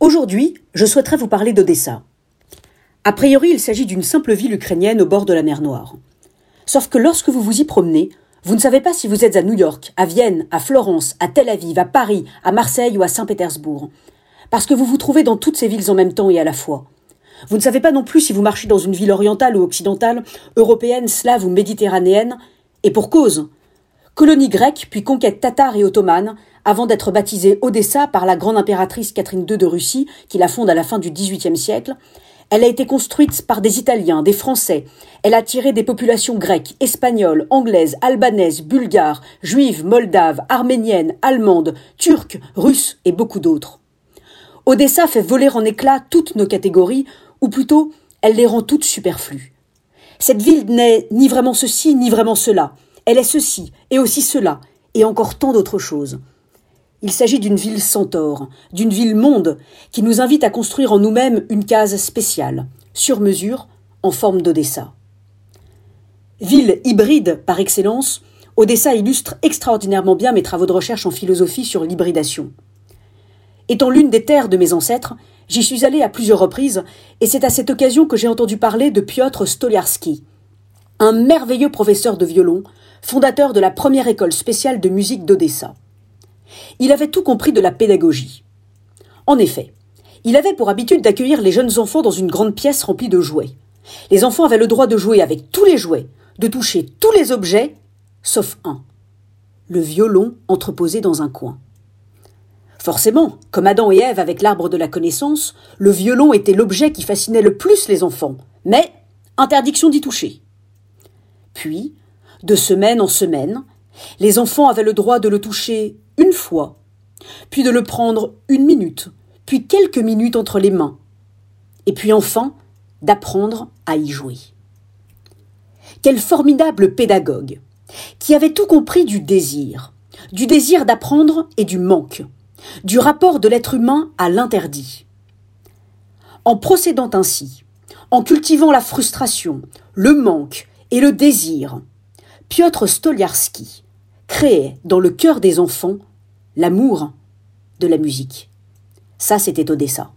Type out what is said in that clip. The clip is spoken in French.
Aujourd'hui, je souhaiterais vous parler d'Odessa. A priori, il s'agit d'une simple ville ukrainienne au bord de la mer Noire. Sauf que lorsque vous vous y promenez, vous ne savez pas si vous êtes à New York, à Vienne, à Florence, à Tel Aviv, à Paris, à Marseille ou à Saint-Pétersbourg. Parce que vous vous trouvez dans toutes ces villes en même temps et à la fois. Vous ne savez pas non plus si vous marchez dans une ville orientale ou occidentale, européenne, slave ou méditerranéenne, et pour cause. Colonie grecque, puis conquête tatare et ottomane, avant d'être baptisée Odessa par la grande impératrice Catherine II de Russie, qui la fonde à la fin du XVIIIe siècle, elle a été construite par des Italiens, des Français. Elle a attiré des populations grecques, espagnoles, anglaises, albanaises, bulgares, juives, moldaves, arméniennes, allemandes, turques, russes et beaucoup d'autres. Odessa fait voler en éclats toutes nos catégories, ou plutôt, elle les rend toutes superflues. Cette ville n'est ni vraiment ceci, ni vraiment cela. Elle est ceci, et aussi cela, et encore tant d'autres choses. Il s'agit d'une ville centaure, d'une ville monde, qui nous invite à construire en nous-mêmes une case spéciale, sur mesure, en forme d'Odessa. Ville hybride par excellence, Odessa illustre extraordinairement bien mes travaux de recherche en philosophie sur l'hybridation. Étant l'une des terres de mes ancêtres, j'y suis allé à plusieurs reprises, et c'est à cette occasion que j'ai entendu parler de Piotr Stoliarski, un merveilleux professeur de violon, fondateur de la première école spéciale de musique d'Odessa. Il avait tout compris de la pédagogie. En effet, il avait pour habitude d'accueillir les jeunes enfants dans une grande pièce remplie de jouets. Les enfants avaient le droit de jouer avec tous les jouets, de toucher tous les objets, sauf un. Le violon entreposé dans un coin. Forcément, comme Adam et Ève avec l'arbre de la connaissance, le violon était l'objet qui fascinait le plus les enfants, mais interdiction d'y toucher. Puis, de semaine en semaine, les enfants avaient le droit de le toucher une fois, puis de le prendre une minute, puis quelques minutes entre les mains, et puis enfin d'apprendre à y jouer. Quel formidable pédagogue, qui avait tout compris du désir, du désir d'apprendre et du manque, du rapport de l'être humain à l'interdit. En procédant ainsi, en cultivant la frustration, le manque et le désir, Piotr Stoliarski créait dans le cœur des enfants l'amour de la musique. Ça, c'était Odessa.